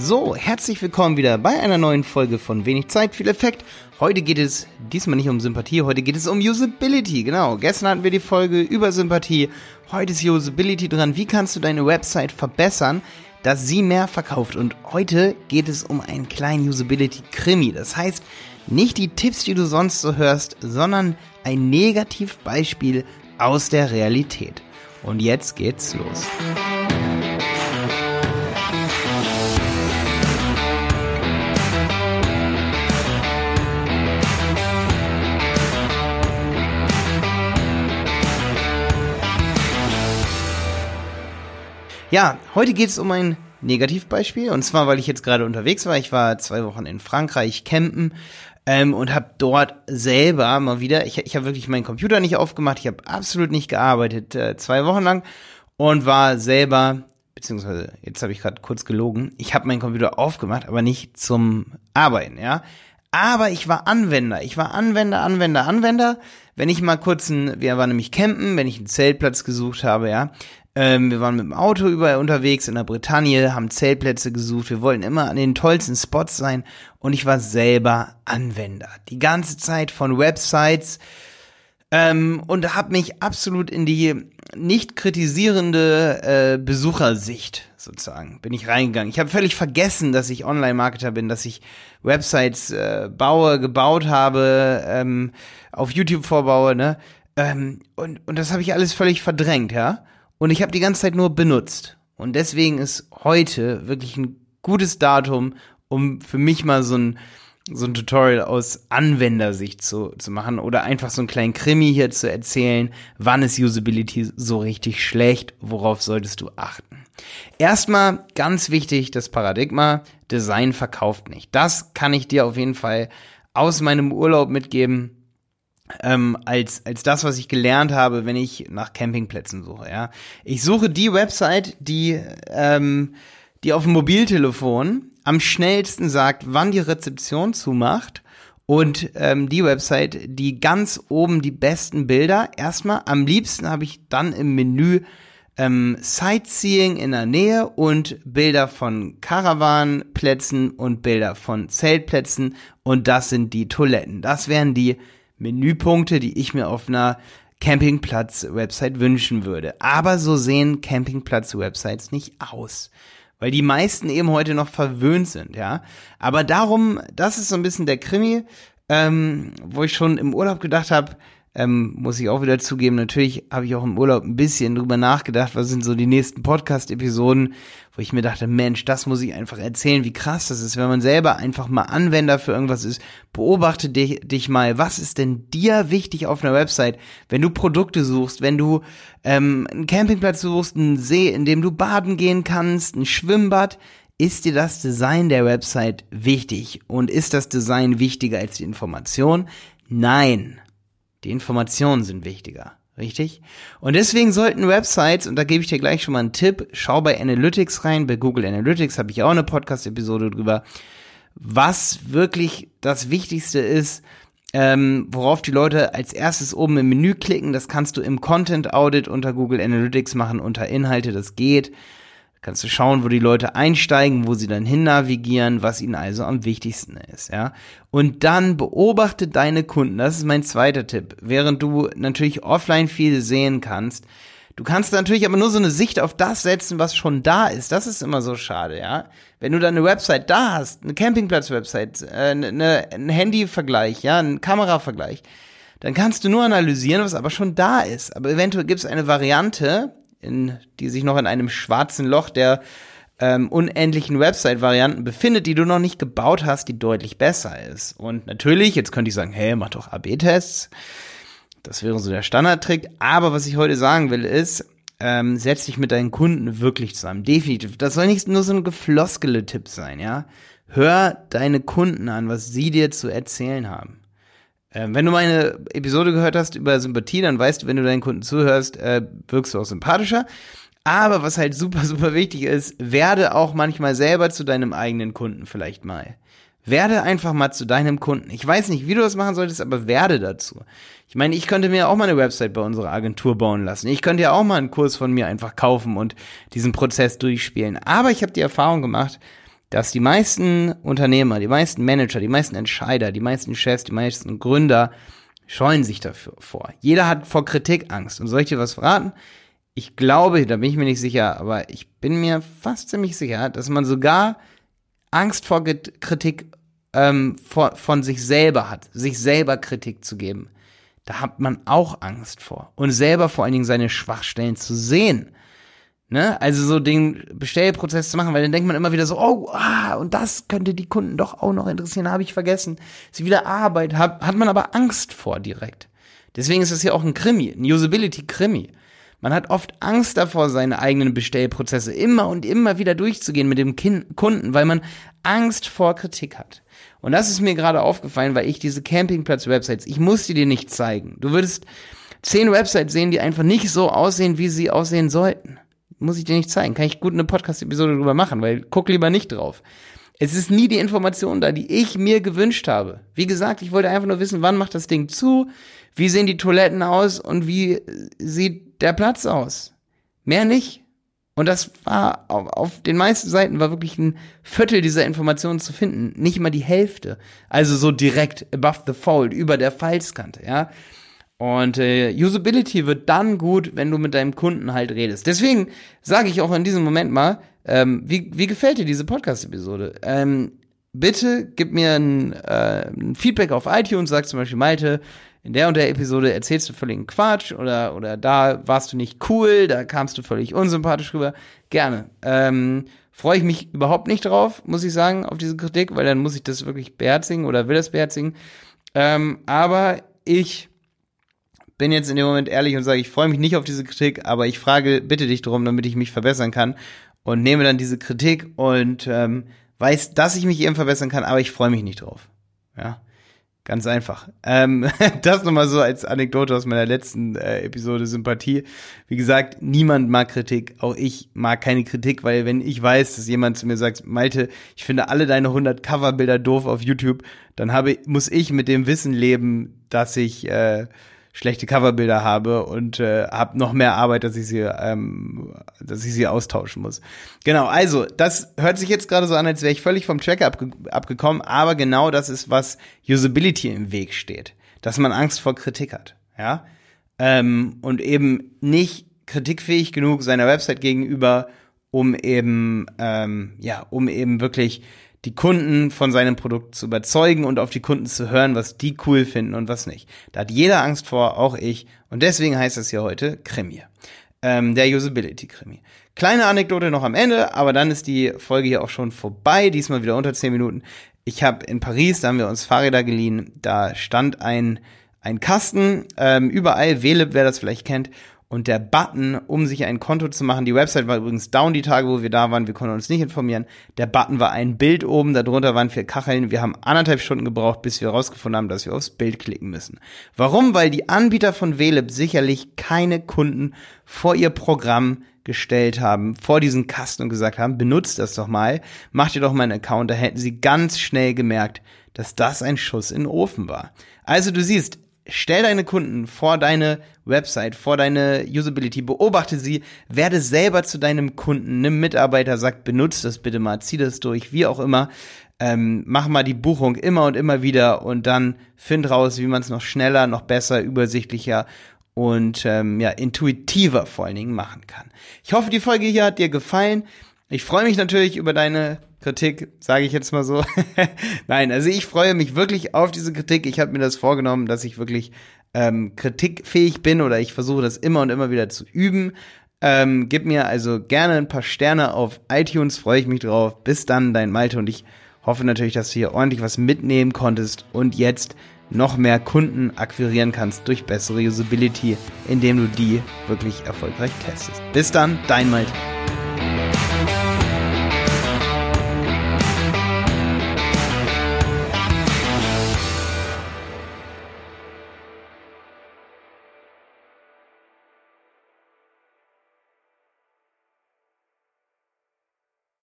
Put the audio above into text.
So, herzlich willkommen wieder bei einer neuen Folge von Wenig Zeit, viel Effekt. Heute geht es diesmal nicht um Sympathie, heute geht es um Usability. Genau, gestern hatten wir die Folge über Sympathie, heute ist Usability dran. Wie kannst du deine Website verbessern, dass sie mehr verkauft? Und heute geht es um einen kleinen Usability-Krimi. Das heißt, nicht die Tipps, die du sonst so hörst, sondern ein Negativbeispiel aus der Realität. Und jetzt geht's los. Ja, heute geht es um ein Negativbeispiel und zwar, weil ich jetzt gerade unterwegs war. Ich war zwei Wochen in Frankreich campen ähm, und habe dort selber mal wieder, ich, ich habe wirklich meinen Computer nicht aufgemacht, ich habe absolut nicht gearbeitet, äh, zwei Wochen lang und war selber, beziehungsweise jetzt habe ich gerade kurz gelogen, ich habe meinen Computer aufgemacht, aber nicht zum Arbeiten, ja. Aber ich war Anwender. Ich war Anwender, Anwender, Anwender. Wenn ich mal kurz ein, wir waren nämlich campen, wenn ich einen Zeltplatz gesucht habe, ja, ähm, wir waren mit dem Auto überall unterwegs in der Bretagne, haben Zeltplätze gesucht. Wir wollten immer an den tollsten Spots sein und ich war selber Anwender. Die ganze Zeit von Websites ähm, und habe mich absolut in die nicht kritisierende äh, Besuchersicht sozusagen bin ich reingegangen. Ich habe völlig vergessen, dass ich Online-Marketer bin, dass ich Websites äh, baue, gebaut habe, ähm, auf YouTube vorbaue, ne? Ähm, und, und das habe ich alles völlig verdrängt, ja. Und ich habe die ganze Zeit nur benutzt. Und deswegen ist heute wirklich ein gutes Datum, um für mich mal so ein, so ein Tutorial aus Anwendersicht zu, zu machen oder einfach so einen kleinen Krimi hier zu erzählen. Wann ist Usability so richtig schlecht? Worauf solltest du achten? Erstmal ganz wichtig, das Paradigma, Design verkauft nicht. Das kann ich dir auf jeden Fall aus meinem Urlaub mitgeben ähm, als, als das, was ich gelernt habe, wenn ich nach Campingplätzen suche. Ja, ich suche die Website, die ähm, die auf dem Mobiltelefon am schnellsten sagt, wann die Rezeption zumacht und ähm, die Website, die ganz oben die besten Bilder. Erstmal, am liebsten habe ich dann im Menü ähm, Sightseeing in der Nähe und Bilder von Caravanplätzen und Bilder von Zeltplätzen und das sind die Toiletten. Das wären die Menüpunkte, die ich mir auf einer Campingplatz-Website wünschen würde. Aber so sehen Campingplatz-Websites nicht aus. Weil die meisten eben heute noch verwöhnt sind, ja. Aber darum, das ist so ein bisschen der Krimi, ähm, wo ich schon im Urlaub gedacht habe, ähm, muss ich auch wieder zugeben, natürlich habe ich auch im Urlaub ein bisschen drüber nachgedacht, was sind so die nächsten Podcast-Episoden, wo ich mir dachte, Mensch, das muss ich einfach erzählen, wie krass das ist, wenn man selber einfach mal Anwender für irgendwas ist. Beobachte dich, dich mal, was ist denn dir wichtig auf einer Website, wenn du Produkte suchst, wenn du ähm, einen Campingplatz suchst, einen See, in dem du baden gehen kannst, ein Schwimmbad, ist dir das Design der Website wichtig? Und ist das Design wichtiger als die Information? Nein. Die Informationen sind wichtiger. Richtig? Und deswegen sollten Websites, und da gebe ich dir gleich schon mal einen Tipp, schau bei Analytics rein, bei Google Analytics habe ich auch eine Podcast-Episode drüber, was wirklich das Wichtigste ist, ähm, worauf die Leute als erstes oben im Menü klicken. Das kannst du im Content Audit unter Google Analytics machen, unter Inhalte, das geht. Kannst du schauen, wo die Leute einsteigen, wo sie dann hin navigieren, was ihnen also am wichtigsten ist, ja. Und dann beobachte deine Kunden. Das ist mein zweiter Tipp. Während du natürlich offline viel sehen kannst, Du kannst natürlich aber nur so eine Sicht auf das setzen, was schon da ist. Das ist immer so schade, ja. Wenn du dann eine Website da hast, eine Campingplatz-Website, äh, eine, ein Handy-Vergleich, ja, ein Kamera-Vergleich, dann kannst du nur analysieren, was aber schon da ist. Aber eventuell gibt es eine Variante, in, die sich noch in einem schwarzen Loch der ähm, unendlichen Website-Varianten befindet, die du noch nicht gebaut hast, die deutlich besser ist. Und natürlich, jetzt könnte ich sagen, hey, mach doch AB-Tests. Das wäre so der Standardtrick. Aber was ich heute sagen will, ist, ähm, setz dich mit deinen Kunden wirklich zusammen. Definitiv. Das soll nicht nur so ein gefloskele Tipp sein, ja. Hör deine Kunden an, was sie dir zu erzählen haben. Ähm, wenn du meine Episode gehört hast über Sympathie, dann weißt du, wenn du deinen Kunden zuhörst, äh, wirkst du auch sympathischer. Aber was halt super, super wichtig ist, werde auch manchmal selber zu deinem eigenen Kunden vielleicht mal. Werde einfach mal zu deinem Kunden. Ich weiß nicht, wie du das machen solltest, aber werde dazu. Ich meine, ich könnte mir auch mal eine Website bei unserer Agentur bauen lassen. Ich könnte ja auch mal einen Kurs von mir einfach kaufen und diesen Prozess durchspielen. Aber ich habe die Erfahrung gemacht, dass die meisten Unternehmer, die meisten Manager, die meisten Entscheider, die meisten Chefs, die meisten Gründer scheuen sich dafür vor. Jeder hat vor Kritik Angst. Und soll ich dir was verraten? Ich glaube, da bin ich mir nicht sicher, aber ich bin mir fast ziemlich sicher, dass man sogar Angst vor Kritik ähm, vor, von sich selber hat, sich selber Kritik zu geben. Da hat man auch Angst vor. Und selber vor allen Dingen seine Schwachstellen zu sehen. Ne? Also so den Bestellprozess zu machen, weil dann denkt man immer wieder so, oh, ah, und das könnte die Kunden doch auch noch interessieren, habe ich vergessen. Ist wieder Arbeit, hat, hat man aber Angst vor direkt. Deswegen ist es ja auch ein Krimi, ein Usability-Krimi. Man hat oft Angst davor, seine eigenen Bestellprozesse immer und immer wieder durchzugehen mit dem Kunden, weil man Angst vor Kritik hat. Und das ist mir gerade aufgefallen, weil ich diese Campingplatz-Websites, ich muss die dir nicht zeigen. Du würdest zehn Websites sehen, die einfach nicht so aussehen, wie sie aussehen sollten muss ich dir nicht zeigen. Kann ich gut eine Podcast-Episode drüber machen, weil guck lieber nicht drauf. Es ist nie die Information da, die ich mir gewünscht habe. Wie gesagt, ich wollte einfach nur wissen, wann macht das Ding zu, wie sehen die Toiletten aus und wie sieht der Platz aus. Mehr nicht. Und das war auf, den meisten Seiten war wirklich ein Viertel dieser Informationen zu finden, nicht mal die Hälfte. Also so direkt above the fold, über der Falzkante, ja. Und äh, Usability wird dann gut, wenn du mit deinem Kunden halt redest. Deswegen sage ich auch in diesem Moment mal, ähm, wie, wie gefällt dir diese Podcast-Episode? Ähm, bitte gib mir ein, äh, ein Feedback auf iTunes, sag zum Beispiel Malte, in der und der Episode erzählst du völligen Quatsch oder, oder da warst du nicht cool, da kamst du völlig unsympathisch rüber. Gerne. Ähm, Freue ich mich überhaupt nicht drauf, muss ich sagen, auf diese Kritik, weil dann muss ich das wirklich beherzigen oder will das beherzigen. Ähm, aber ich bin jetzt in dem Moment ehrlich und sage, ich freue mich nicht auf diese Kritik, aber ich frage bitte dich darum, damit ich mich verbessern kann und nehme dann diese Kritik und ähm, weiß, dass ich mich eben verbessern kann, aber ich freue mich nicht drauf. Ja, ganz einfach. Ähm, das nochmal so als Anekdote aus meiner letzten äh, Episode Sympathie. Wie gesagt, niemand mag Kritik, auch ich mag keine Kritik, weil wenn ich weiß, dass jemand zu mir sagt, Malte, ich finde alle deine 100 Coverbilder doof auf YouTube, dann habe muss ich mit dem Wissen leben, dass ich äh, schlechte Coverbilder habe und äh, habe noch mehr Arbeit, dass ich sie, ähm, dass ich sie austauschen muss. Genau, also das hört sich jetzt gerade so an, als wäre ich völlig vom Track abge abgekommen, aber genau das ist, was Usability im Weg steht, dass man Angst vor Kritik hat, ja, ähm, und eben nicht kritikfähig genug seiner Website gegenüber, um eben, ähm, ja, um eben wirklich die Kunden von seinem Produkt zu überzeugen und auf die Kunden zu hören, was die cool finden und was nicht. Da hat jeder Angst vor, auch ich. Und deswegen heißt es hier heute Krimi. Ähm, der Usability-Krimi. Kleine Anekdote noch am Ende, aber dann ist die Folge hier auch schon vorbei, diesmal wieder unter 10 Minuten. Ich habe in Paris, da haben wir uns Fahrräder geliehen, da stand ein, ein Kasten, ähm, überall, Velib, wer das vielleicht kennt, und der Button, um sich ein Konto zu machen, die Website war übrigens down die Tage, wo wir da waren, wir konnten uns nicht informieren. Der Button war ein Bild oben, darunter waren vier Kacheln. Wir haben anderthalb Stunden gebraucht, bis wir herausgefunden haben, dass wir aufs Bild klicken müssen. Warum? Weil die Anbieter von Velib sicherlich keine Kunden vor ihr Programm gestellt haben, vor diesen Kasten und gesagt haben, benutzt das doch mal, macht ihr doch mal einen Account, da hätten sie ganz schnell gemerkt, dass das ein Schuss in den Ofen war. Also du siehst, stell deine Kunden vor deine Website, vor deine Usability, beobachte sie, werde selber zu deinem Kunden, nimm Mitarbeiter, sag, benutzt das bitte mal, zieh das durch, wie auch immer. Ähm, mach mal die Buchung immer und immer wieder und dann find raus, wie man es noch schneller, noch besser, übersichtlicher und ähm, ja, intuitiver vor allen Dingen machen kann. Ich hoffe, die Folge hier hat dir gefallen. Ich freue mich natürlich über deine Kritik, sage ich jetzt mal so. Nein, also ich freue mich wirklich auf diese Kritik. Ich habe mir das vorgenommen, dass ich wirklich ähm, kritikfähig bin oder ich versuche das immer und immer wieder zu üben. Ähm, gib mir also gerne ein paar Sterne auf iTunes, freue ich mich drauf. Bis dann, dein Malte und ich hoffe natürlich, dass du hier ordentlich was mitnehmen konntest und jetzt noch mehr Kunden akquirieren kannst durch bessere Usability, indem du die wirklich erfolgreich testest. Bis dann, dein Malte.